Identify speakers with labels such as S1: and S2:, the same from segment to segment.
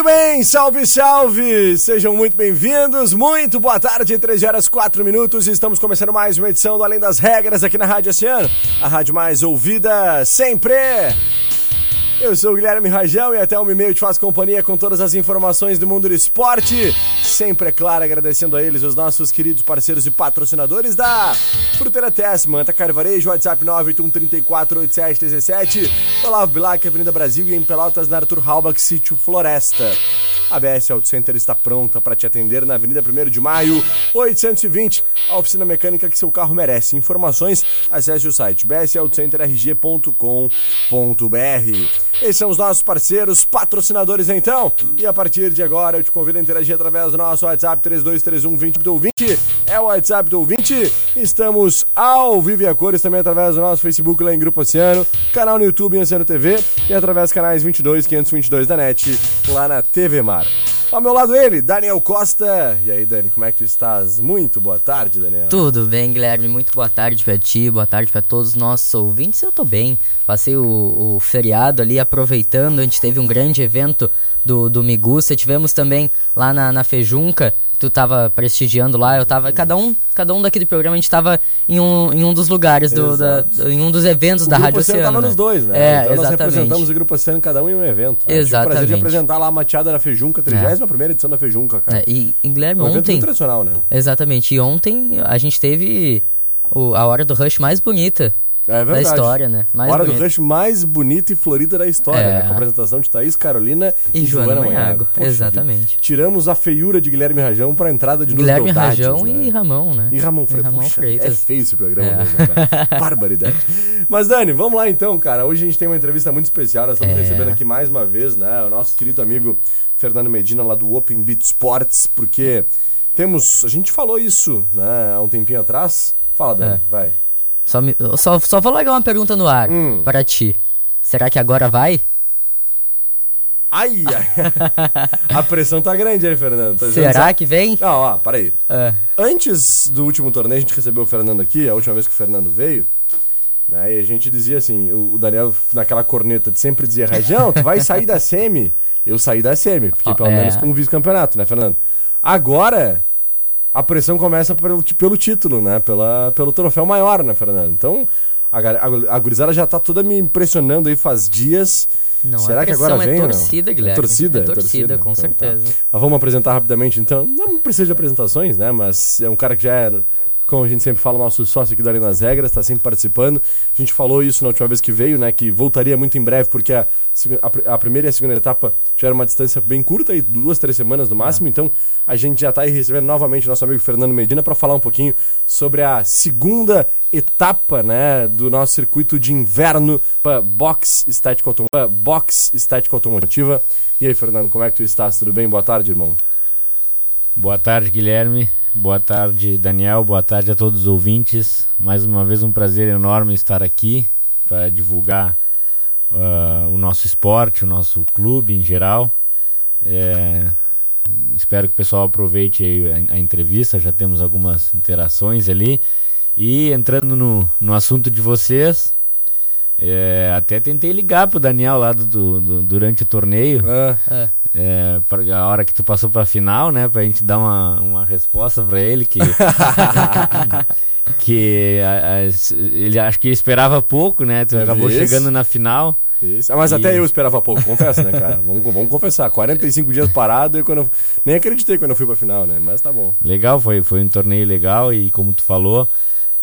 S1: Muito bem, salve, salve! Sejam muito bem-vindos, muito boa tarde, 13 horas 4 minutos. Estamos começando mais uma edição do Além das Regras aqui na Rádio Oceano, a rádio mais ouvida sempre. Eu sou o Guilherme Rajão e até o e-mail te faço companhia com todas as informações do mundo do esporte. Sempre, é claro, agradecendo a eles, os nossos queridos parceiros e patrocinadores da Fruteira Tess, Manta Carvarejo, WhatsApp 981348717, Olavo Bilac, Avenida Brasil e em Pelotas, na Arthur Halbach, Sítio Floresta. A BS Auto Center está pronta para te atender na Avenida 1 de Maio, 820, a oficina mecânica que seu carro merece. Informações, acesse o site bsautocenterrg.com.br. Esses são os nossos parceiros, patrocinadores então. E a partir de agora eu te convido a interagir através do nosso WhatsApp 3231 20 É o WhatsApp do ouvinte. Estamos ao vivo e a cores também através do nosso Facebook lá em Grupo Oceano, canal no YouTube em Oceano TV e através dos canais 22 522 da NET lá na TV Mar. Ao meu lado ele, Daniel Costa. E aí, Dani, como é que tu estás? Muito boa tarde, Daniel.
S2: Tudo bem, Guilherme. Muito boa tarde pra ti, boa tarde pra todos os nossos ouvintes. Eu tô bem. Passei o, o feriado ali aproveitando. A gente teve um grande evento do, do Miguça. Tivemos também lá na, na Fejunca tu tava prestigiando lá, eu tava. Cada um, cada um daqui do programa, a gente tava em um, em um dos lugares, do, da, em um dos eventos
S1: o
S2: da Rádio
S1: Oceano tava
S2: né?
S1: nos dois, né?
S2: É,
S1: então nós
S2: exatamente.
S1: representamos o Grupo Oceano, cada um em um evento. né? Tive o
S2: Exatamente.
S1: prazer de apresentar lá a mateada da Fejunca, 31 primeira edição da Fejunca, cara.
S2: É, e, e Guilherme,
S1: um evento
S2: ontem.
S1: muito tradicional, né?
S2: Exatamente. E ontem a gente teve o- a hora do rush mais bonita
S1: É
S2: da história, né? Mais
S1: Hora do
S2: bonita.
S1: rush mais bonita e florida da história,
S2: É.
S1: né? Com a apresentação de Thaís Carolina
S2: E Joana
S1: Manhago.
S2: Manhago,
S1: Poxa
S2: exatamente.
S1: Tiramos a feiura de Guilherme Rajão pra entrada de
S2: Guilherme Rajão
S1: né?
S2: e Ramão, né?
S1: E Ramon Freitas.
S2: Ramon
S1: Puxa,
S2: Freitas.
S1: É feio esse programa
S2: É.
S1: mesmo, cara. Barbaridade. Mas, Dani, vamos lá então, cara. Hoje a gente tem uma entrevista muito especial. Nós estamos
S2: É.
S1: recebendo aqui mais uma vez, né? O nosso querido amigo Fernando Medina, lá do Open Beat Sports, porque temos. A gente falou isso, né, há um tempinho atrás. Fala, Dani,
S2: É.
S1: vai.
S2: Só, me- só, só vou largar uma pergunta no ar
S1: Hum.
S2: para ti. Será que agora vai?
S1: Ai, ai. A pressão tá grande aí, Fernando. Tá
S2: Será que vem?
S1: Não, ó, peraí.
S2: É.
S1: Antes do último torneio, a gente recebeu o Fernando aqui, a última vez que o Fernando veio. Né, e a gente dizia assim, o o Daniel, naquela corneta, de sempre dizia, Rajão, tu vai sair da semi. Eu saí da semi, fiquei pelo
S2: é.
S1: menos com o vice-campeonato, né, Fernando? Agora, a pressão começa pelo, pelo título, né? Pela, pelo troféu maior, né, Fernando? Então, a, a, a gurizada já tá toda me impressionando aí faz dias.
S2: Não,
S1: Será
S2: a
S1: que agora vem
S2: é
S1: não?
S2: torcida, Guilherme.
S1: É torcida?
S2: É torcida, com
S1: Então, tá.
S2: certeza.
S1: Mas vamos apresentar rapidamente, então. Não precisa de apresentações, né? Mas é um cara que já é, como a gente sempre fala, nosso sócio aqui do Além das Regras, está sempre participando. A gente falou isso na última vez que veio, né? Que voltaria muito em breve, porque a, a a primeira e a segunda etapa tiveram uma distância bem curta, aí, duas, três semanas no máximo. Então a gente já está aí recebendo novamente nosso amigo Fernando Medina para falar um pouquinho sobre a segunda etapa, né? Do nosso circuito de inverno para box estética autom pra box estética automotiva. E aí, Fernando, como é que tu estás? Tudo bem? Boa tarde, irmão.
S3: Boa tarde, Guilherme. Boa tarde, Daniel. Boa tarde a todos os ouvintes. Mais uma vez um prazer enorme estar aqui para divulgar ah, o nosso esporte, o nosso clube em geral. É, espero que o pessoal aproveite aí a, a entrevista. Já temos algumas interações ali. E entrando no, no assunto de vocês, é, até tentei ligar pro Daniel lá do, do- do- durante o torneio.
S1: Ah,
S2: É.
S3: É, pra- a hora que tu passou pra final, né? Pra gente dar uma, uma resposta pra ele que. que a- a- ele acho que esperava pouco, né? Tu
S1: É
S3: acabou
S1: isso.
S3: chegando na final.
S1: isso. Ah, mas
S3: E-
S1: até eu esperava pouco, confesso, né, cara? Vamos, vamos confessar. 45 dias parado e quando eu... Nem acreditei quando eu fui pra final, né? Mas tá bom.
S3: Legal, foi, foi um torneio legal e como tu falou,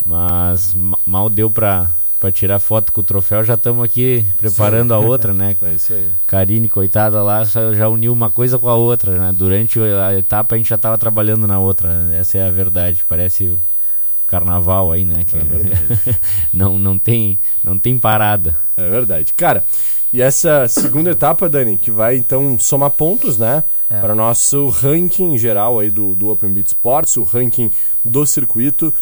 S3: Mas mal deu pra, pra tirar foto com o troféu, já estamos aqui preparando Sim. a outra, né?
S1: É isso aí.
S3: Karine, coitada lá, já uniu uma coisa com a outra, né? Durante a etapa a gente já estava trabalhando na outra, essa é a verdade. Parece o carnaval aí, né? Que é não, não, tem, não tem parada.
S1: É verdade. Cara, e essa segunda etapa, Dani, que vai então somar pontos, né? É. Para o nosso ranking geral aí do, do Open Beat Sports, o ranking do circuito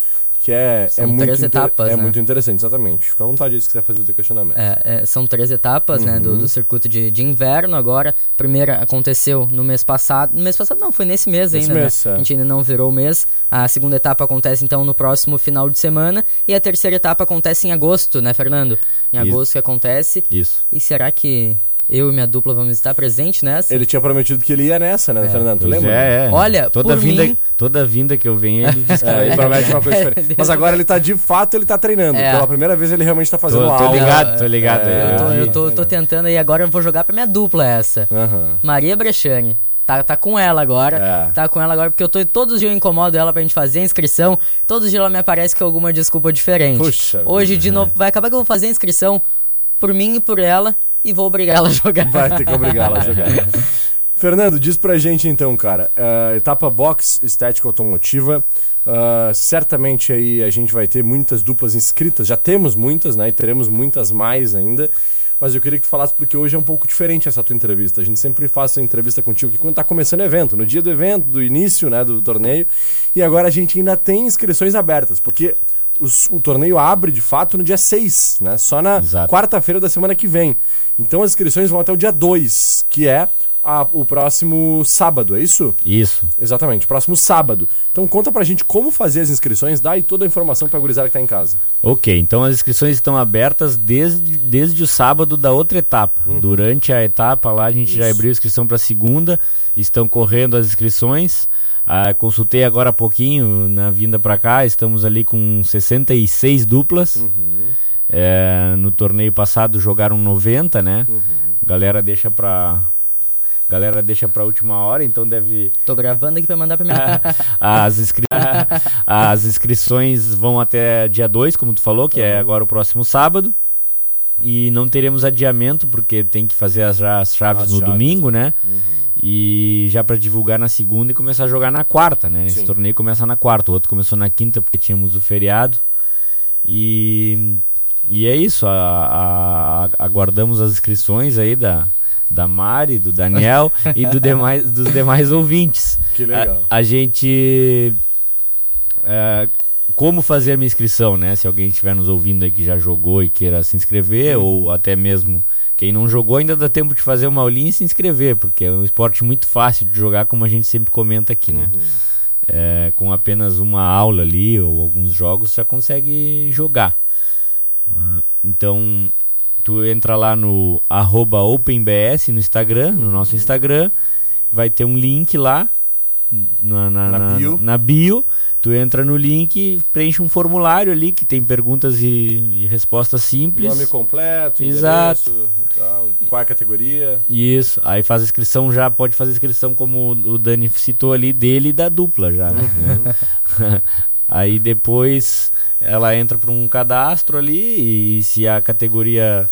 S1: que é,
S2: são
S1: é, muito,
S2: três etapas,
S1: é
S2: né?
S1: muito interessante, exatamente. Fica à vontade se quiser fazer o teu questionamento.
S2: É, é, são três etapas uhum. né, do, do uhum. circuito de, de inverno agora. A primeira aconteceu no mês passado. No mês passado não, foi nesse mês ainda. Mês, né? É. A gente ainda não virou o mês. A segunda etapa acontece então no próximo final de semana. E a terceira etapa acontece em agosto, né, Fernando? Em Isso. agosto que acontece.
S3: Isso.
S2: E será que eu e minha dupla vamos estar presentes nessa.
S1: Ele tinha prometido que ele ia nessa, né, é. Fernando? Tu lembra?
S3: É, é.
S2: Olha,
S3: toda vinda,
S2: mim...
S3: toda vinda que eu venho, ele diz que é,
S1: ele promete uma coisa diferente. Mas agora ele tá de fato, ele tá treinando. É. Pela primeira vez ele realmente tá fazendo
S3: tô,
S1: tô
S3: aula. ligado, tô ligado.
S2: É, eu, tô, eu tô, tô, tentando e agora eu vou jogar pra minha dupla essa.
S1: Uhum.
S2: Maria Brechani. Tá, tá com ela agora. É. Tá com ela agora, porque eu tô. Todos os dias eu incomodo ela pra gente fazer a inscrição. Todos os dias ela me aparece com alguma desculpa diferente.
S1: Puxa.
S2: Hoje, de novo, vai acabar que eu vou fazer a inscrição por mim e por ela e vou obrigar ela a jogar.
S1: Vai ter que obrigar ela a jogar. Fernando, diz pra gente então, cara, uh, etapa box estética automotiva. Uh, certamente aí a gente vai ter muitas duplas inscritas, já temos muitas, né? E teremos muitas mais ainda. Mas eu queria que tu falasse porque hoje é um pouco diferente essa tua entrevista. A gente sempre faz a entrevista contigo que quando tá começando o evento, no dia do evento, do início, né, do torneio. E agora a gente ainda tem inscrições abertas, porque os, o torneio abre de fato no dia 6, né? Só na quarta-feira da semana que vem. Então as inscrições vão até o dia 2, que é a, o próximo sábado, é isso?
S3: Isso.
S1: Exatamente, próximo sábado. Então conta pra gente como fazer as inscrições, dá aí toda a informação pra gurizada que tá em casa.
S3: Ok, então as inscrições estão abertas desde, desde o sábado da outra etapa. Uhum. Durante a etapa lá a gente isso. já abriu a inscrição pra segunda, estão correndo as inscrições. Ah, consultei agora há pouquinho na vinda para cá, estamos ali com 66 duplas. Uhum. É, no torneio passado jogaram 90, né? Uhum. Galera deixa para Galera deixa pra última hora, então deve.
S2: Tô gravando aqui pra mandar pra minha.
S3: as, inscri... as inscrições vão até dia 2, como tu falou, que é agora o próximo sábado. E não teremos adiamento, porque tem que fazer as, as chaves as no chaves. domingo, né? Uhum. E já para divulgar na segunda e começar a jogar na quarta, né? Esse Sim. torneio começa na quarta, o outro começou na quinta porque tínhamos o feriado. E, e é isso, a, a, aguardamos as inscrições aí da, da Mari, do Daniel e do demais, dos demais ouvintes.
S1: Que legal.
S3: A, a gente. É, como fazer a minha inscrição, né? Se alguém estiver nos ouvindo aí que já jogou e queira se inscrever, uhum. ou até mesmo quem não jogou ainda dá tempo de fazer uma aulinha e se inscrever, porque é um esporte muito fácil de jogar, como a gente sempre comenta aqui, né? Uhum. É, com apenas uma aula ali ou alguns jogos já consegue jogar. Uh, então, tu entra lá no OpenBS no Instagram, no nosso uhum. Instagram, vai ter um link lá na, na, na, na bio. Na bio Tu entra no link, preenche um formulário ali que tem perguntas e, e respostas simples.
S1: Nome completo,
S3: Exato.
S1: Tal, qual é a categoria.
S3: Isso. Aí faz a inscrição já, pode fazer a inscrição como o Dani citou ali, dele e da dupla já, né? Uhum. Aí depois ela entra para um cadastro ali e se a categoria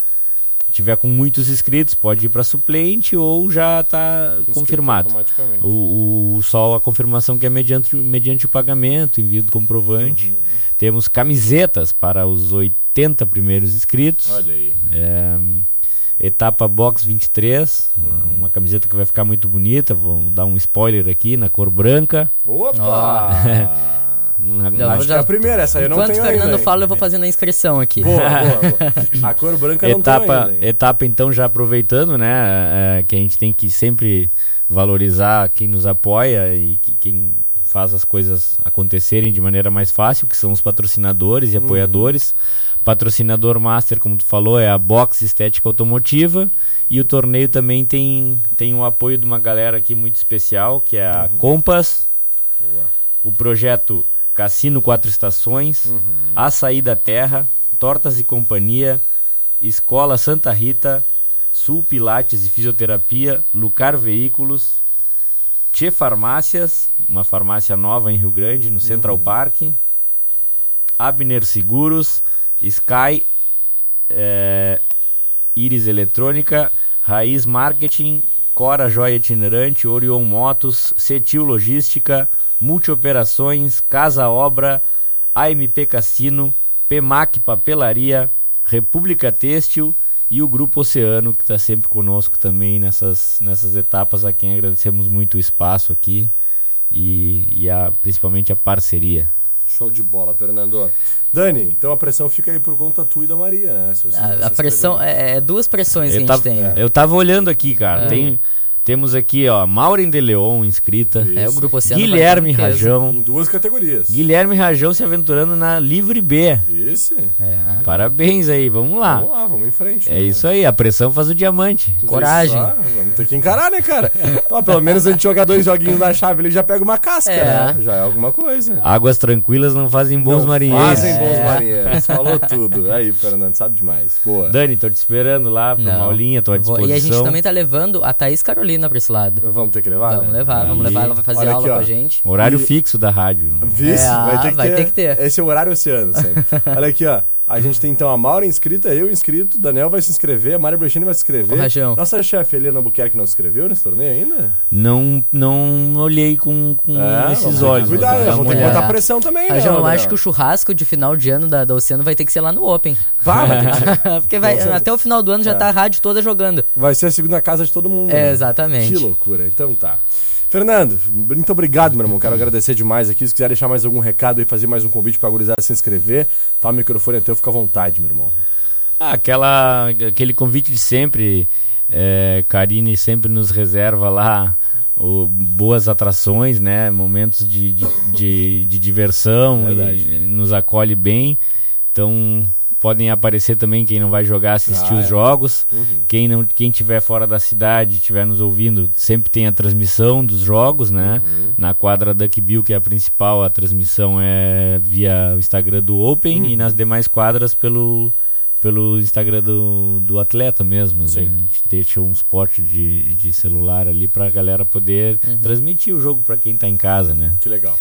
S3: tiver com muitos inscritos, pode ir para suplente ou já está confirmado. O, o, só a confirmação que é mediante, mediante o pagamento, envio do comprovante. Uhum. Temos camisetas para os 80 primeiros inscritos.
S1: Olha aí.
S3: É, etapa Box 23, uhum. uma camiseta que vai ficar muito bonita. Vou dar um spoiler aqui na cor branca.
S1: Opa!
S2: Já,
S1: Acho já, que é a primeira, essa aí eu não
S2: tenho
S1: Enquanto
S2: o Fernando
S1: ainda,
S2: fala, eu vou fazendo a inscrição aqui.
S1: Boa, boa, boa. A cor branca
S3: etapa,
S1: não tem
S3: Etapa, então, já aproveitando, né, é, que a gente tem que sempre valorizar quem nos apoia e que, quem faz as coisas acontecerem de maneira mais fácil, que são os patrocinadores e uhum. apoiadores. Patrocinador master, como tu falou, é a Box Estética Automotiva. E o torneio também tem, tem o apoio de uma galera aqui muito especial, que é a uhum. Compass. Boa. O projeto Cassino Quatro Estações, uhum. Açaí da Terra, Tortas e Companhia, Escola Santa Rita, Sul Pilates e Fisioterapia, Lucar Veículos, Tchê Farmácias, uma farmácia nova em Rio Grande, no Central uhum. Park, Abner Seguros, Sky, é, Iris Eletrônica, Raiz Marketing, Cora Joia Itinerante, Orion Motos, Cetil Logística, Multioperações, Casa Obra, AMP Cassino, PEMAC Papelaria, República Têxtil e o Grupo Oceano, que está sempre conosco também nessas, nessas etapas, a quem agradecemos muito o espaço aqui e, e a, principalmente a parceria.
S1: Show de bola, Fernando. Dani, então a pressão fica aí por conta tua e da Maria, né? Se você,
S2: A,
S1: você
S2: a pressão
S1: escrever-
S2: é, é duas pressões que a
S3: Eu
S2: gente
S3: tava,
S2: tem.
S3: eu tava olhando aqui, cara.
S2: É.
S3: Tem, temos aqui, ó, Maureen de Leon inscrita.
S2: É, o Grupo Oceano
S3: Guilherme. Rajão.
S1: Em duas categorias.
S3: Guilherme Rajão se aventurando na Livre B.
S1: Isso.
S2: É.
S3: Parabéns aí, vamos lá.
S1: Vamos lá, vamos em frente.
S3: É isso aí, a pressão faz o diamante.
S2: Coragem.
S1: Isso, ah, vamos ter que encarar, né, cara? Ó, pelo menos a gente jogar dois joguinhos na chave ali já pega uma casca,
S2: É.
S1: né? Já é alguma coisa.
S3: Águas tranquilas não fazem bons
S1: Não
S3: marinheiros.
S1: Fazem bons
S2: É.
S1: marinheiros. Falou tudo. Aí, Fernando, sabe demais. Boa.
S3: Dani, tô te esperando lá pra
S2: Não.
S3: uma aulinha, tô à disposição.
S2: E a gente também tá levando a Thaís Carolina pra esse lado.
S1: Vamos ter que levar?
S2: Vamos
S1: né?
S2: levar, vamos levar, ela vai fazer
S1: Olha
S2: aula
S1: aqui, ó.
S2: com a gente.
S3: Horário
S1: E-
S3: fixo da rádio.
S1: Vice,
S2: É,
S1: vai, ter que,
S2: vai
S1: ter,
S2: ter que ter.
S1: Esse é o horário oceano, sempre. Olha aqui, ó. A gente tem então a Maura inscrita, eu inscrito, o Daniel vai se inscrever, a Mari Brechini vai se inscrever.
S2: Ô, Rajão.
S1: Nossa chefe Helena Buquerque não se inscreveu nesse torneio ainda?
S3: Não, não olhei com, com
S1: É,
S3: esses olhos.
S1: vamos
S3: uma
S1: ter que botar pressão também, né?
S2: Mas eu acho que o churrasco de final de ano da, da Oceano vai ter que ser lá no Open.
S1: Vá, vai, ter que ser.
S2: Porque vai, até o final do ano já
S1: É.
S2: tá a rádio toda jogando.
S1: vai ser a segunda casa de todo mundo.
S2: É,
S1: né?
S2: exatamente.
S1: Que loucura. Então tá. Fernando, muito obrigado, meu irmão. Quero agradecer demais aqui. Se quiser deixar mais algum recado e fazer mais um convite pra gurizada se inscrever, tá o microfone é teu, fica à vontade, meu irmão.
S3: Ah, aquela, aquele convite de sempre. É, Karine sempre nos reserva lá o- boas atrações, né? Momentos de, de, de- de diversão e nos acolhe bem. Então podem aparecer também quem não vai jogar, assistir
S1: Ah,
S3: os
S1: é.
S3: jogos.
S1: Uhum.
S3: Quem não, quem tiver fora da cidade, estiver nos ouvindo, sempre tem a transmissão dos jogos, né?
S1: Uhum.
S3: Na quadra Duck Bill, que é a principal, a transmissão é via o Instagram do Open
S1: Uhum.
S3: e nas demais quadras pelo pelo Instagram do, do atleta mesmo.
S1: Sim.
S3: A gente deixa um suporte de, de celular ali pra galera poder
S1: Uhum.
S3: transmitir o jogo pra quem tá em casa, né?
S1: Que legal.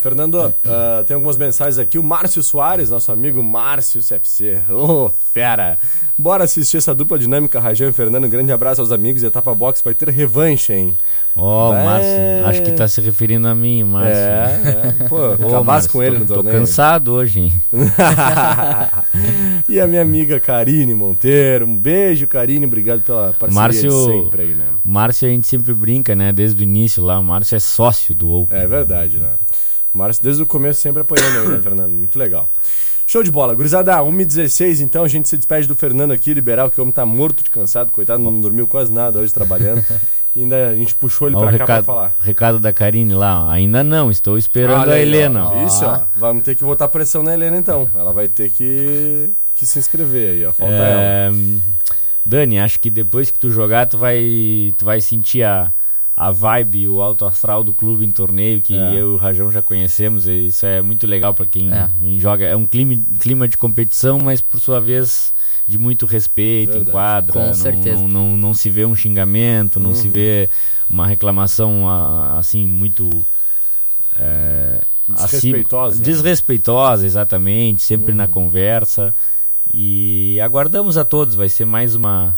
S1: Fernando, ah, tem algumas mensagens aqui. O Márcio Soares, nosso amigo Márcio CFC. Ô, fera! Bora assistir essa dupla dinâmica, Rajão e Fernando. Um grande abraço aos amigos. Etapa Box vai ter revanche, hein?
S3: Ó,
S1: É.
S3: Márcio, acho que tá se referindo a mim, Márcio.
S1: É, é. Pô, acabasse
S3: Márcio,
S1: com ele
S3: tô,
S1: no
S3: tô
S1: torneio.
S3: cansado hoje, hein?
S1: e a minha amiga Karine Monteiro. Um beijo, Karine. Obrigado pela parceria
S3: Márcio-
S1: de sempre aí, né?
S3: Márcio a gente sempre brinca, né? Desde o início lá, o Márcio é sócio do Open.
S1: É verdade, né? O Márcio, desde o começo, sempre apoiando aí, né, Fernando? Muito legal. Show de bola. Gurizada, 1h16, então a gente se despede do Fernando aqui, liberal, que o homem tá morto de cansado, coitado, não dormiu quase nada hoje trabalhando. E ainda a gente puxou ele
S3: Ó, o
S1: pra cá pra
S3: recado,
S1: falar.
S3: recado da Karine lá, ó. ainda não, estou esperando a Helena.
S1: ó. Isso, ó. Vamos ter que botar pressão na Helena então. Ela vai ter que, que se inscrever aí, ó. Falta ela.
S3: É, Dani, acho que depois que tu jogar, tu vai, tu vai sentir a, a vibe, o alto astral do clube em torneio, que
S1: É.
S3: eu e o Rajão já conhecemos. Isso é muito legal para quem,
S2: É.
S3: quem joga. É um clima, clima de competição, mas por sua vez de muito respeito
S1: Verdade.
S3: em quadra.
S2: Com
S3: não,
S2: certeza.
S3: Não, não, não se vê um xingamento, não
S1: Uhum.
S3: se vê uma reclamação assim muito. é,
S1: Desrespeitosa.
S3: acima- desrespeitosa, exatamente, sempre
S1: Uhum.
S3: na conversa. E aguardamos a todos, vai ser mais uma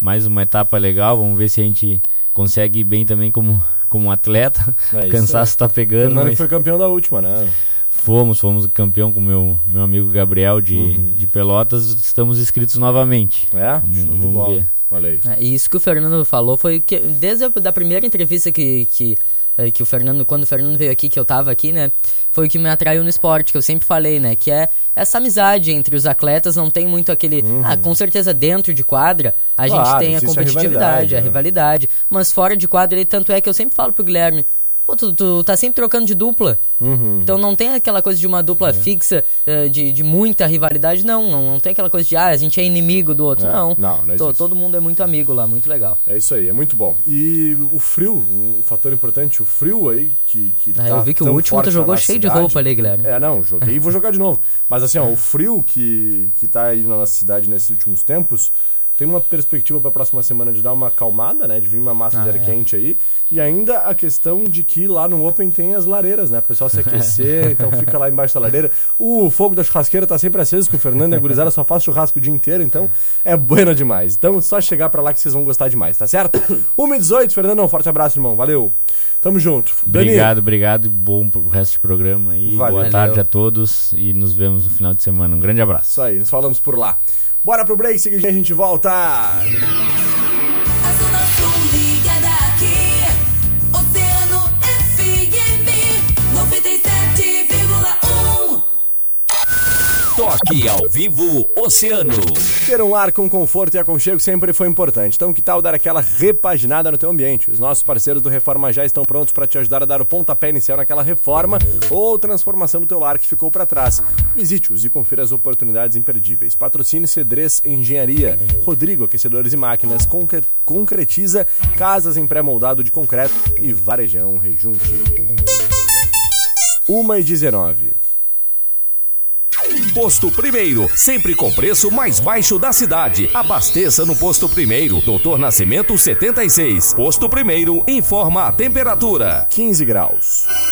S3: mais uma etapa legal, vamos ver se a gente consegue ir bem também como como atleta.
S1: É
S3: Cansaço tá
S1: aí.
S3: pegando,
S1: Fernando
S3: mas
S1: foi campeão da última, né?
S3: fomos, fomos campeão com meu meu amigo Gabriel de,
S1: Uhum.
S3: de Pelotas, estamos inscritos novamente.
S1: É?
S3: Vamos-
S1: Show de
S3: vamos
S1: bola.
S3: ver.
S1: Olha aí.
S2: É, E isso que o Fernando falou foi que desde a da primeira entrevista que, que, que o Fernando, quando o Fernando veio aqui, que eu tava aqui, né? Foi o que me atraiu no esporte, que eu sempre falei, né? Que é essa amizade entre os atletas, não tem muito aquele. Ah, com certeza dentro de quadra a
S1: Claro,
S2: gente tem a
S1: existe a
S2: competitividade,
S1: rivalidade,
S2: a
S1: né?
S2: rivalidade. Mas fora de quadra, ele, tanto é que eu sempre falo pro Guilherme. Pô, tu, tu tá sempre trocando de dupla.
S1: Uhum.
S2: Então não tem aquela coisa de uma dupla fixa, eh, de, de muita rivalidade, não, não. Não tem aquela coisa de, ah, a gente é inimigo do outro.
S1: É,
S2: não.
S1: não, não existe.
S2: todo mundo é muito amigo lá, muito legal.
S1: É isso aí, é muito bom. E o frio, um fator importante, o frio aí, que, que
S2: Ah,
S1: tá
S2: eu vi que o último tu jogou cheio de
S1: cidade.
S2: roupa ali, Guilherme.
S1: É, não, joguei e vou jogar de novo. Mas assim, ó, o frio que, que tá aí na nossa cidade nesses últimos tempos, tem uma perspectiva para a próxima semana de dar uma acalmada, né? De vir uma massa
S2: Ah,
S1: de ar
S2: é.
S1: quente aí. E ainda a questão de que lá no Open tem as lareiras, né? O pessoal se aquecer, então fica lá embaixo da lareira. O fogo da churrasqueira tá sempre aceso, que o Fernando e a gurizada só faz churrasco o dia inteiro, então é bueno demais. Então só chegar para lá que vocês vão gostar demais, tá certo? 1 e 18, Fernandão, forte abraço, irmão. Valeu. Tamo junto. Dani,
S3: Obrigado, obrigado e bom pro resto do programa aí.
S1: Valeu.
S3: Boa tarde a todos e nos vemos no final de semana. Um grande abraço.
S1: Isso aí, nos falamos por lá. Bora pro break, seguidinho a gente volta.
S4: Toque ao vivo Oceano.
S1: Ter um lar com conforto e aconchego sempre foi importante. Então, que tal dar aquela repaginada no teu ambiente? Os nossos parceiros do Reforma já estão prontos para te ajudar a dar o pontapé inicial naquela reforma ou transformação do teu lar que ficou para trás. Visite-os e confira as oportunidades imperdíveis. Patrocínio Cedrez Engenharia. Rodrigo Aquecedores e Máquinas concre- concretiza casas em pré-moldado de concreto e Varejão Rejunte. 1 e 19.
S4: Posto Primeiro, sempre com preço mais baixo da cidade. Abasteça no Posto Primeiro, Doutor Nascimento 76. Posto Primeiro, informa a temperatura.
S1: 15 graus.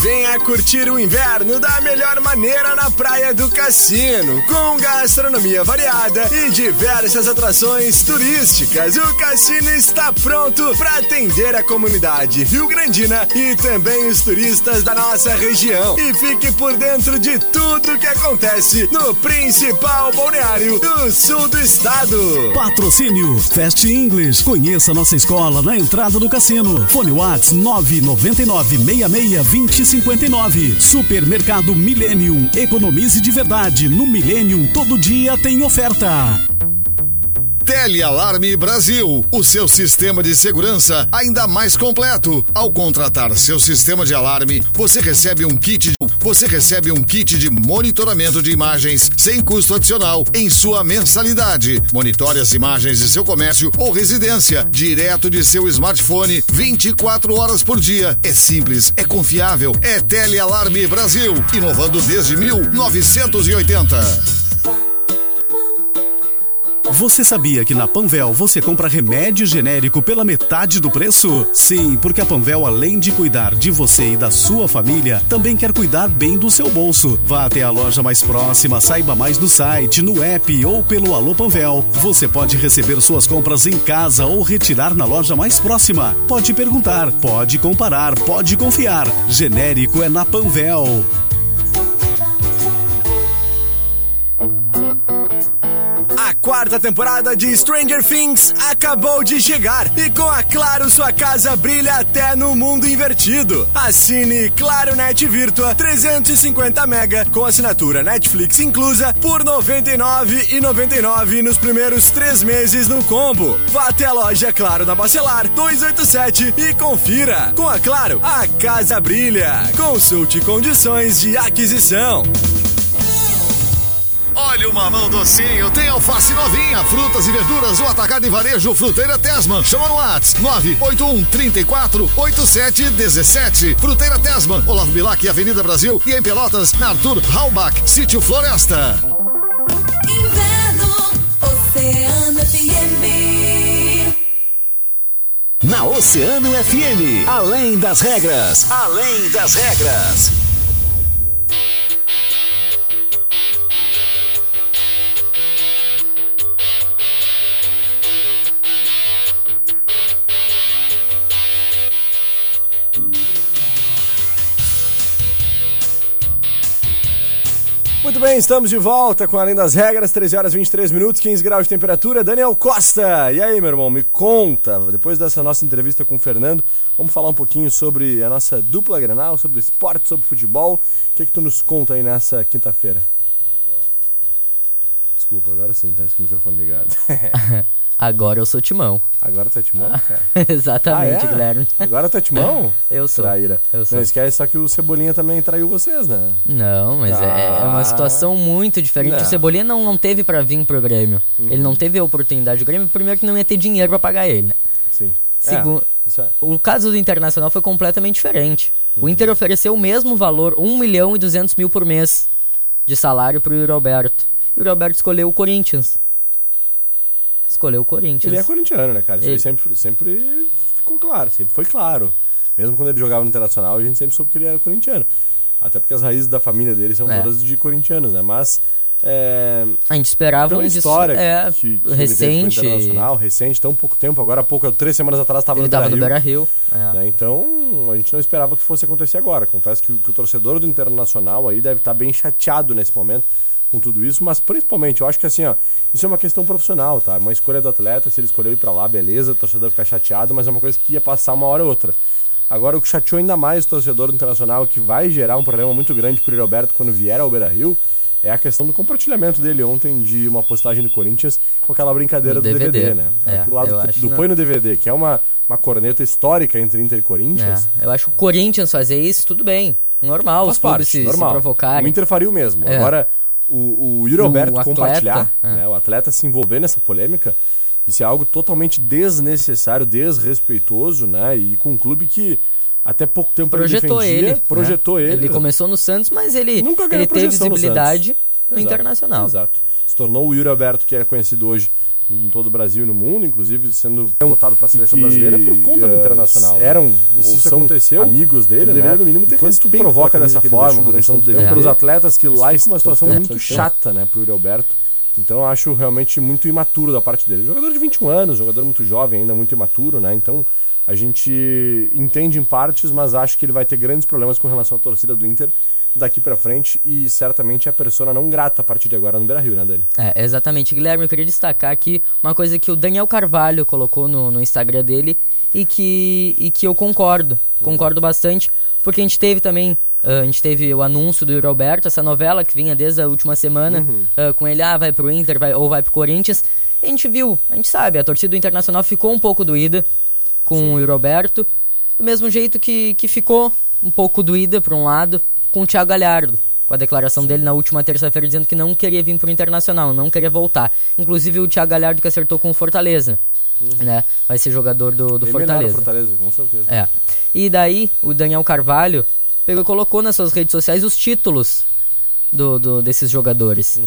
S1: Venha curtir o inverno da melhor maneira na Praia do Cassino, com gastronomia variada e diversas atrações turísticas. O cassino está pronto para atender a comunidade rio-grandina e também os turistas da nossa região. E fique por dentro de tudo que acontece no principal balneário do sul do estado.
S5: Patrocínio Fast English. Conheça nossa escola na entrada do cassino. Fone Whats 999 66 2059. Supermercado Millennium. Economize de verdade. No Millennium todo dia tem oferta.
S6: Telealarme Brasil, o seu sistema de segurança ainda mais completo. Ao contratar seu sistema de alarme, você recebe um kit, você recebe um kit de monitoramento de imagens sem custo adicional em sua mensalidade. Monitore as imagens de seu comércio ou residência direto de seu smartphone 24 horas por dia. É simples, é confiável, é Telealarme Brasil, inovando desde 1980.
S5: Você sabia que na Panvel você compra remédio genérico pela metade do preço? Sim, porque a Panvel, além de cuidar de você e da sua família, também quer cuidar bem do seu bolso. Vá até a loja mais próxima, saiba mais no site, no app ou pelo Alô Panvel. Você pode receber suas compras em casa ou retirar na loja mais próxima. Pode perguntar, pode comparar, pode confiar. Genérico é na Panvel.
S1: Quarta temporada de Stranger Things acabou de chegar e com a Claro sua casa brilha até no mundo invertido. Assine Claro Net Virtua 350 mega com assinatura Netflix inclusa por R$ 99,99 nos primeiros três meses no combo. Vá até a loja Claro na Bacelar 287 e confira. Com a Claro, a casa brilha. Consulte condições de aquisição.
S6: Olha o mamão docinho, tem alface novinha, frutas e verduras, o atacado e varejo Fruteira Tesman. Chama no Whats 981 34 87 17. Fruteira Tesman, Olavo Bilac, Avenida Brasil e em Pelotas, na Arthur Halbach, Sítio Floresta.
S7: Inverno, Oceano FM.
S4: Na Oceano FM, além das regras, além das regras.
S1: Bem, estamos de volta com Além das Regras, 13 horas 23 minutos, 15 graus de temperatura. Daniel Costa, e aí, meu irmão, me conta, depois dessa nossa entrevista com o Fernando, vamos falar um pouquinho sobre a nossa dupla Grenal, sobre esporte, sobre futebol. O que é que tu nos conta aí nessa quinta-feira? Desculpa, agora sim, tá com o microfone ligado.
S2: Agora eu sou Timão.
S1: Agora tá timão, cara?
S2: Exatamente,
S1: Ah, é?
S2: Guilherme.
S1: Agora tá timão?
S2: Eu sou.
S1: Traíra.
S2: Eu sou.
S1: Não esquece só que o Cebolinha também traiu vocês, né?
S2: Não, mas é, é uma
S1: Ah.
S2: situação muito diferente.
S1: Não. Uhum.
S2: O Cebolinha não, não teve pra vir pro Grêmio. Ele não teve a oportunidade. O Grêmio, primeiro, que não ia ter dinheiro pra pagar ele. né?
S1: Sim.
S2: Segundo,
S1: É, é.
S2: o caso do Internacional foi completamente diferente.
S1: Uhum.
S2: O Inter ofereceu o mesmo valor, 1 milhão e 200 mil por mês de salário pro Yuri Alberto. E o Yuri Alberto escolheu o Corinthians. Escolheu o Corinthians.
S1: Ele é corintiano, né, cara? Isso aí
S2: Ele-
S1: sempre, sempre ficou claro, sempre foi claro. Mesmo quando ele jogava no Internacional, a gente sempre soube que ele era corintiano. Até porque as raízes da família dele são
S2: É.
S1: todas de corintianos, né? Mas é,
S2: A gente esperava um dis-
S1: história
S2: é,
S1: que, que
S2: recente.
S1: Internacional, recente, tão pouco tempo, agora há pouco, três semanas atrás estava no Beira-Rio.
S2: Beira-Rio. É.
S1: né? Então, a gente não esperava que fosse acontecer agora. Confesso que, que o torcedor do Internacional aí deve estar bem chateado nesse momento com tudo isso, mas principalmente, eu acho que assim, ó, isso é uma questão profissional, tá? Uma escolha do atleta, se ele escolheu ir pra lá, beleza, o torcedor ficar chateado, mas é uma coisa que ia passar uma hora ou outra. Agora, o que chateou ainda mais o torcedor do Internacional, que vai gerar um problema muito grande pro Roberto quando vier ao Beira-Rio, é a questão do compartilhamento dele ontem de uma postagem do Corinthians com aquela brincadeira
S2: No
S1: do DVD,
S2: DVD,
S1: né?
S2: é,
S1: Aquilo lá do, põe no DVD, que é uma, uma corneta histórica entre Inter e Corinthians.
S2: É, eu acho que o Corinthians fazer isso, tudo bem. Normal,
S1: Faz
S2: os
S1: parte,
S2: se, se
S1: normal.
S2: provocarem.
S1: O Inter faria o mesmo.
S2: É.
S1: Agora, o, o Yuri
S2: O
S1: Alberto
S2: atleta,
S1: compartilhar,
S2: é.
S1: né, o atleta se envolver nessa polêmica, isso é algo totalmente desnecessário, desrespeitoso, né? E com um clube que até pouco tempo
S2: projetou
S1: ele defendia,
S2: ele.
S1: projetou
S2: né?
S1: ele.
S2: Ele começou no Santos, mas ele,
S1: Nunca
S2: ele teve
S1: projeção no
S2: visibilidade no,
S1: Exato,
S2: Internacional.
S1: Exato. Se tornou o Yuri Alberto, que é conhecido hoje em todo o Brasil e no mundo, inclusive sendo votado para a seleção
S6: que,
S1: brasileira por conta do
S6: eh,
S1: Internacional.
S6: eram,
S1: e
S6: ou são
S1: aconteceu, amigos dele,
S6: ele
S1: né?
S6: deveria, no mínimo, ter
S1: quando tu provoca dessa forma, questão de
S6: tempo.
S1: para os
S2: É.
S1: atletas que lá fica uma situação
S2: É,
S1: muito
S2: é.
S1: chata, né, pro Yuri Alberto. Então eu acho realmente muito imaturo da parte dele. Jogador de 21 anos, jogador muito jovem ainda, muito imaturo, né? Então a gente entende em partes, mas acho que ele vai ter grandes problemas com relação à torcida do Inter daqui pra frente e certamente a persona não grata a partir de agora no Beira-Rio, né, Dani?
S2: É, exatamente. Guilherme, eu queria destacar aqui uma coisa que o Daniel Carvalho colocou no, no Instagram dele e que, e que eu concordo. Concordo bastante, porque a gente teve também. ah, a gente teve o anúncio do Yuri Alberto, essa novela que vinha desde a última semana, ah, com ele, ah, vai pro Inter vai, ou vai pro Corinthians. A gente viu, a gente sabe, a torcida do Internacional ficou um pouco doída com o Yuri Alberto, do mesmo jeito que, que ficou um pouco doída, por um lado, com o Thiago Galhardo, com a declaração dele na última terça-feira dizendo que não queria vir pro Internacional, não queria voltar. Inclusive o Thiago Galhardo que acertou com o Fortaleza, né? Vai ser jogador do, do
S1: o
S2: Fortaleza.
S1: Fortaleza, com certeza.
S2: É. E daí o Daniel Carvalho pegou colocou nas suas redes sociais os títulos do, do- desses jogadores.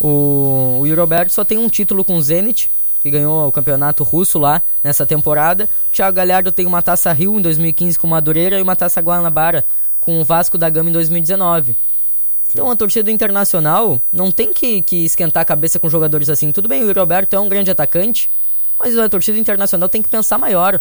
S2: O, o Yuri Alberto só tem um título com o Zenit, que ganhou o campeonato russo lá nessa temporada. O Thiago Galhardo tem uma taça Rio em 2015 com o Madureira e uma taça Guanabara com o Vasco da Gama em 2019. Então a torcida Internacional não tem que, que esquentar a cabeça com jogadores assim. Tudo bem, o Yuri Alberto é um grande atacante, mas a torcida internacional tem que pensar maior.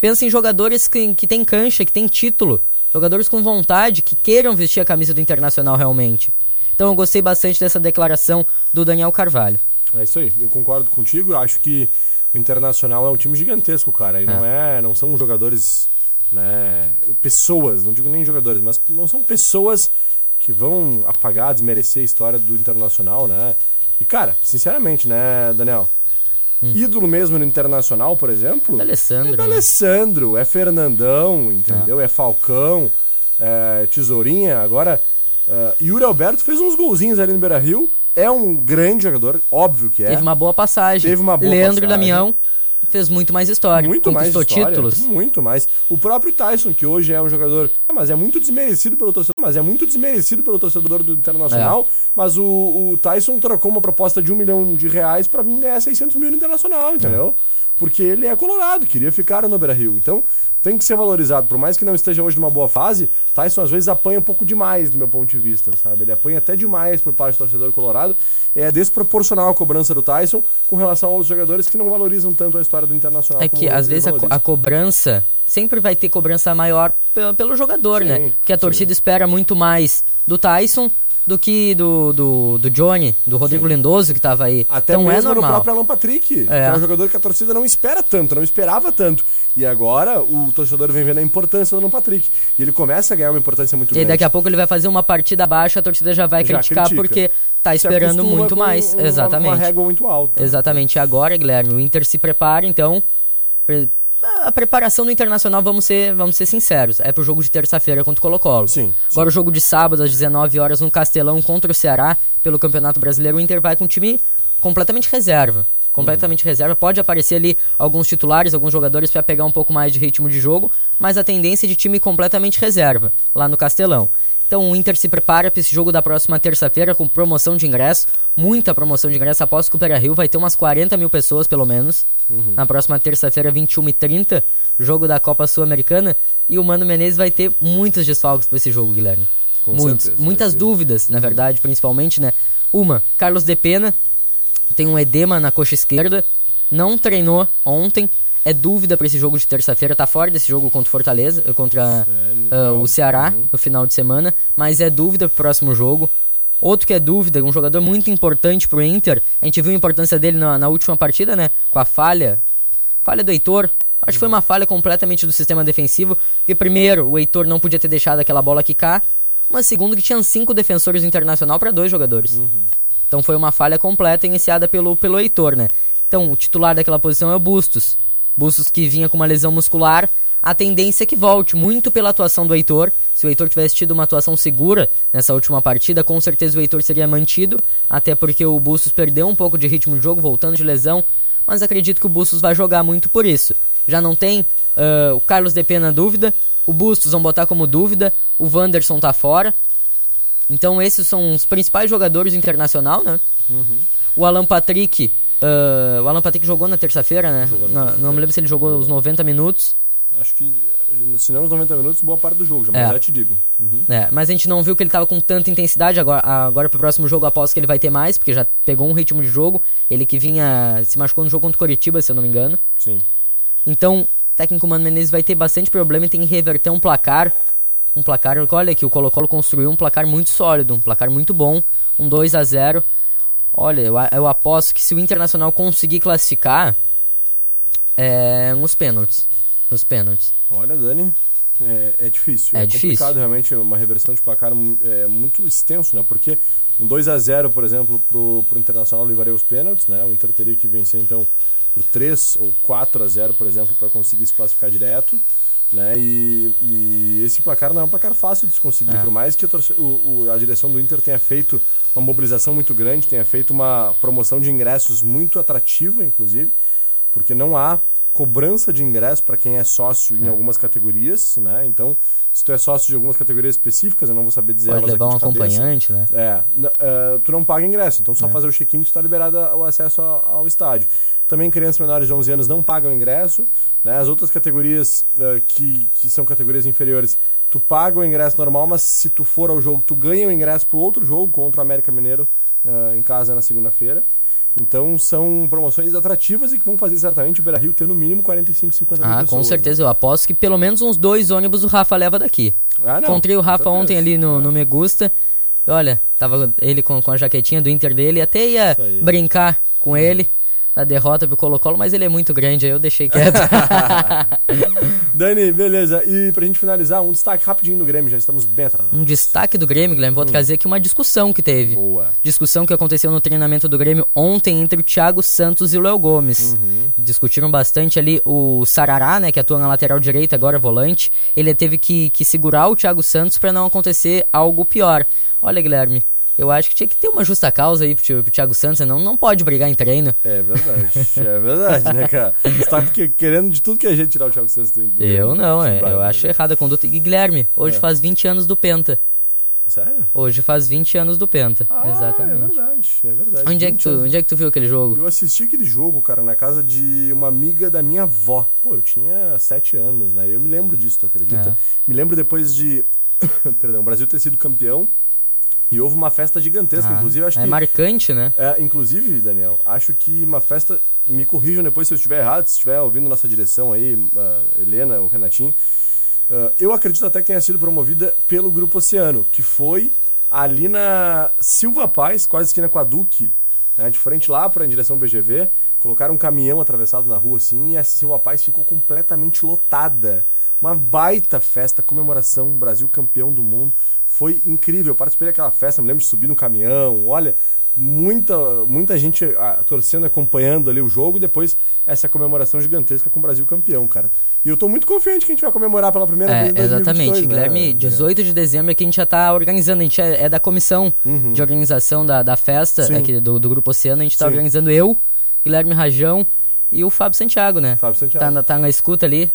S2: Pensa em jogadores que, que têm cancha, que têm título. Jogadores com vontade, que queiram vestir a camisa do Internacional realmente. Então eu gostei bastante dessa declaração do Daniel Carvalho.
S1: É isso aí, eu concordo contigo. Eu acho que o Internacional é um time gigantesco, cara. E não é, não são jogadores, né, pessoas, não digo nem jogadores, mas não são pessoas que vão apagar, desmerecer a história do Internacional, né? E cara, sinceramente, né, Daniel? Ídolo mesmo no Internacional, por exemplo,
S2: Hum. D'Alessandro,
S1: é
S2: né?
S1: Alessandro, é Fernandão, entendeu? É Falcão, é Tesourinha. Agora, é, Yuri Alberto fez uns golzinhos ali no Beira-Rio. É um grande jogador, óbvio que é.
S2: Teve uma boa passagem.
S1: Teve uma boa
S2: Leandro
S1: passagem.
S2: Damião fez muito mais história.
S1: muito mais história,
S2: títulos.
S1: Muito mais. O próprio Tyson, que hoje é um jogador, mas é muito desmerecido pelo torcedor, mas é muito desmerecido pelo torcedor do Internacional,
S2: É.
S1: mas o, o Tyson trocou uma proposta de um milhão de reais pra vir ganhar 600 mil no Internacional, entendeu? Porque ele é colorado, queria ficar no Beira-Rio. Então, tem que ser valorizado. Por mais que não esteja hoje numa boa fase, Tyson às vezes apanha um pouco demais, do meu ponto de vista, sabe? Ele apanha até demais por parte do torcedor colorado. É desproporcional a cobrança do Tyson com relação aos jogadores que não valorizam tanto a história do Internacional.
S2: É
S1: como
S2: que às vezes a, co- a cobrança sempre vai ter cobrança maior pelo, pelo jogador,
S1: Sim,
S2: né? Porque a
S1: sim.
S2: torcida espera muito mais do Tyson do que do, do, do Johnny, do Rodrigo Lindoso que tava aí.
S1: Até
S2: então é
S1: mesmo no
S2: normal.
S1: próprio Alan Patrick, que
S2: É.
S1: é um jogador que a torcida não espera tanto, não esperava tanto. E agora o torcedor vem vendo a importância do Alan Patrick. E ele começa a ganhar uma importância muito
S2: E
S1: grande.
S2: daqui a pouco ele vai fazer uma partida baixa, a torcida já vai
S1: Já
S2: criticar
S1: critica.
S2: porque tá esperando muito mais.
S1: uma-
S2: Exatamente.
S1: Uma régua muito alta.
S2: Exatamente. E agora, Guilherme, o Inter se prepara, então. A preparação do Internacional, vamos ser, vamos ser sinceros, é pro jogo de terça-feira contra o Colo-Colo.
S1: Sim,
S2: Agora o jogo de sábado, às 19 horas, no Castelão contra o Ceará, pelo Campeonato Brasileiro, o Inter vai com um time completamente reserva. Completamente reserva. Pode aparecer ali alguns titulares, alguns jogadores para pegar um pouco mais de ritmo de jogo, mas a tendência é de time completamente reserva lá no Castelão. Então o Inter se prepara para esse jogo da próxima terça-feira com promoção de ingresso, muita promoção de ingresso. Aposto que o Beira Rio vai ter umas 40 mil pessoas, pelo menos, na próxima terça-feira, 21h30, jogo da Copa Sul-Americana. E o Mano Menezes vai ter muitos desfalques para esse jogo, Guilherme.
S1: Com
S2: Muitos.
S1: certeza,
S2: Muitas dúvidas, na verdade, principalmente, né? Uma, Carlos De Pena tem um edema na coxa esquerda, não treinou ontem, é dúvida para esse jogo de terça-feira, tá fora desse jogo contra o Fortaleza, contra ah, o Ceará no final de semana, mas é dúvida pro próximo jogo. Outro que é dúvida, um jogador muito importante pro Inter, a gente viu a importância dele na, na última partida, né? Com a falha, falha do Heitor. Acho que foi uma falha completamente do sistema defensivo, porque primeiro, o Heitor não podia ter deixado aquela bola quicar, mas segundo que tinham cinco defensores do Internacional para dois jogadores. Então foi uma falha completa iniciada pelo, pelo Heitor, né? Então o titular daquela posição é o Bustos. Bustos que vinha com uma lesão muscular. A tendência é que volte, muito pela atuação do Heitor. Se o Heitor tivesse tido uma atuação segura nessa última partida, com certeza o Heitor seria mantido. Até porque o Bustos perdeu um pouco de ritmo de jogo, voltando de lesão. Mas acredito que o Bustos vai jogar muito por isso. Já não tem ah, o Carlos DP na dúvida. O Bustos vão botar como dúvida. O Wanderson tá fora. Então esses são os principais jogadores do internacional, né? O Alan Patrick. Ah, o Alan Patrick jogou na terça-feira, né? Não, não me lembro se ele jogou os 90 minutos.
S1: Acho que, se não os 90 minutos, boa parte do jogo já,
S2: É.
S1: mas já te digo. Uhum.
S2: É, mas a gente não viu que ele tava com tanta intensidade. Agora, agora pro próximo jogo, aposto que ele vai ter mais, porque já pegou um ritmo de jogo. Ele que vinha. se machucou no jogo contra o Coritiba, se eu não me engano.
S1: Sim.
S2: Então, o técnico Mano Menezes vai ter bastante problema e tem que reverter um placar. Um placar, olha que o Colo-Colo construiu um placar muito sólido, um placar muito bom, um 2 a 0 Olha, eu, eu aposto que se o Internacional conseguir classificar, é nos pênaltis. Nos pênaltis.
S1: Olha, Dani, é, é difícil.
S2: É
S1: É,
S2: difícil.
S1: complicado realmente uma reversão de placar é, muito extenso, né? Porque um 2 a 0 por exemplo, pro, pro Internacional levaria os pênaltis, né? O Inter teria que vencer, então, por 3 ou 4 a 0 por exemplo, para conseguir se classificar direto. Né? E, e esse placar não é um placar fácil de se conseguir,
S2: É.
S1: por mais que a, o- a direção do Inter tenha feito uma mobilização muito grande, tenha feito uma promoção de ingressos muito atrativa, inclusive, porque não há cobrança de ingresso para quem é sócio em algumas categorias, né? Então, se tu é sócio de algumas categorias específicas, eu não vou saber dizer
S2: Pode levar um
S1: de cabeça.
S2: acompanhante, né?
S1: É, eh, tu não paga ingresso, então só fazer o check-in tu está liberado o acesso ao, ao estádio. Também crianças menores de 11 anos não pagam ingresso, né? As outras categorias eh, que, que são categorias inferiores, tu paga o ingresso normal, mas se tu for ao jogo, tu ganha o ingresso pro outro jogo contra o América Mineiro eh, em casa na segunda-feira. Então são promoções atrativas e que vão fazer certamente o Beira-Rio ter no mínimo 45, 50 mil
S2: Ah,
S1: pessoas.
S2: com certeza. Eu aposto que pelo menos uns dois ônibus o Rafa leva daqui.
S1: né? Ah, não,
S2: Encontrei o Rafa ontem ali no,
S1: É.
S2: no Me Gusta. Olha, tava ele com, com a jaquetinha do Inter dele. Até ia brincar com ele na derrota pro Colo-Colo, mas ele é muito grande, aí eu deixei quieto.
S1: Dani, beleza. E pra gente finalizar, um destaque rapidinho do Grêmio, já estamos bem atrasados.
S2: um destaque do Grêmio, Guilherme, vou trazer aqui uma discussão que teve.
S1: Boa.
S2: Discussão que aconteceu no treinamento do Grêmio ontem entre o Thiago Santos e o Léo Gomes. Discutiram bastante ali o Sarará, né, que atua na lateral direita, agora volante. Ele teve que, que segurar o Thiago Santos para não acontecer algo pior. Olha, Guilherme, eu acho que tinha que ter uma justa causa aí pro, pro Thiago Santos, né? não, pode brigar em treino.
S1: É verdade, é verdade, né, cara? Você tá que- querendo de tudo que a gente tirar o Thiago Santos do, do
S2: Eu não, é, eu
S1: vai,
S2: acho errada a conduta. E Guilherme, hoje
S1: É.
S2: faz 20 anos do Penta.
S1: Sério?
S2: Hoje faz 20 anos do Penta.
S1: Ah, É
S2: Exatamente.
S1: verdade, é verdade.
S2: Onde é, que
S1: 20
S2: tu,
S1: anos.
S2: onde é que tu viu aquele jogo?
S1: Eu assisti aquele jogo, cara, na casa de uma amiga da minha avó. Pô, eu tinha sete anos, né? Eu me lembro disso, tu acredita?
S2: É.
S1: Me lembro depois de. Perdão, o Brasil ter sido campeão. E houve uma festa gigantesca,
S2: Ah,
S1: inclusive, acho
S2: é
S1: que.
S2: marcante, né?
S1: É, inclusive, Daniel, acho que uma festa. Me corrijam depois se eu estiver errado, se estiver ouvindo nossa direção aí, a Helena, o Renatinho. ah, eu acredito até que tenha sido promovida pelo Grupo Oceano, que foi ali na Silva Paz, quase esquina com a Duque, né, de frente lá para em direção ao BGV, colocaram um caminhão atravessado na rua assim e a Silva Paz ficou completamente lotada. Uma baita festa, comemoração, Brasil campeão do mundo. Foi incrível. Eu participei daquela festa, me lembro de subir no caminhão. Olha, muita, muita gente ah, torcendo, acompanhando ali o jogo. E depois essa comemoração gigantesca com o Brasil campeão, cara. E eu tô muito confiante que a gente vai comemorar pela primeira
S2: É,
S1: vez em 2022,
S2: exatamente,
S1: né,
S2: Guilherme.
S1: Daniel?
S2: 18 de dezembro é que a gente já tá organizando. A gente é, é da comissão de organização da, da festa
S1: Uhum.
S2: Aqui do, do Grupo Oceano. A gente tá
S1: Sim.
S2: organizando eu, Guilherme Rajão e o Fábio Santiago, né?
S1: Fábio Santiago.
S2: Tá, na- tá na escuta ali,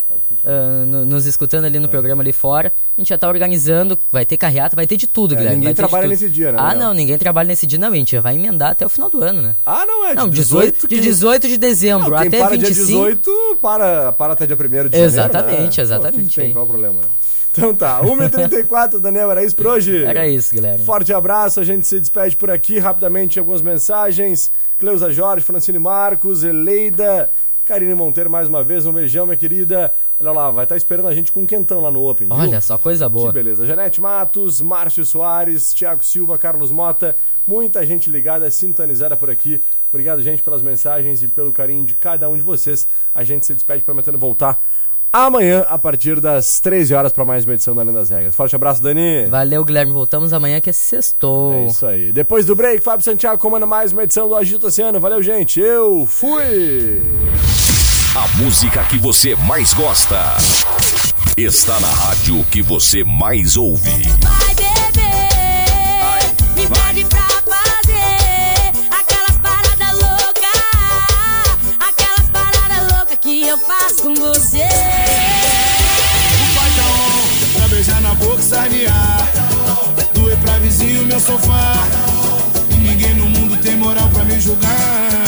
S2: ah, no- nos escutando ali no programa ali fora. A gente já tá organizando, vai ter carreata, vai ter de tudo,
S1: É,
S2: Guilherme.
S1: ninguém
S2: de
S1: trabalha nesse dia, né,
S2: Ah,
S1: Daniel?
S2: não, ninguém trabalha nesse dia, não. A gente já vai emendar até o final do ano, né?
S1: Ah, não, é de
S2: Não,
S1: 18,
S2: 18, de
S1: quem-
S2: 18 de dezembro
S1: Não, quem
S2: até
S1: para
S2: 25.
S1: dia 18 para, para até dia 1 de janeiro.
S2: Exatamente,
S1: né?
S2: exatamente,
S1: Pô, tem, qual é o problema, né? Então tá, 1h34, Daniel, era isso por hoje?
S2: Era isso, Guilherme.
S1: Forte abraço, a gente se despede por aqui rapidamente algumas mensagens. Cleusa Jorge, Francine Marcos, Eleida, Karine Monteiro mais uma vez, um beijão, minha querida. Olha lá, vai estar esperando a gente com um quentão lá no Open. viu?
S2: Olha só, coisa boa.
S1: Que beleza. Janete Matos, Márcio Soares, Thiago Silva, Carlos Mota, muita gente ligada, sintonizada por aqui. Obrigado, gente, pelas mensagens e pelo carinho de cada um de vocês. A gente se despede prometendo voltar amanhã a partir das 13 horas para mais uma edição da Além das Regras. Forte abraço, Dani.
S2: Valeu, Guilherme. Voltamos amanhã que é sextou.
S1: É isso aí. Depois do break, Fábio Santiago comanda mais uma edição do Agito Oceano. Valeu, gente. Eu fui!
S4: A música que você mais gosta está na rádio que você mais ouve.
S7: Vai beber, me pede pra fazer aquelas paradas loucas, aquelas paradas loucas que eu faço com você.
S8: Sarnear Doer pra vizinho meu sofá. E ninguém no mundo tem moral pra me julgar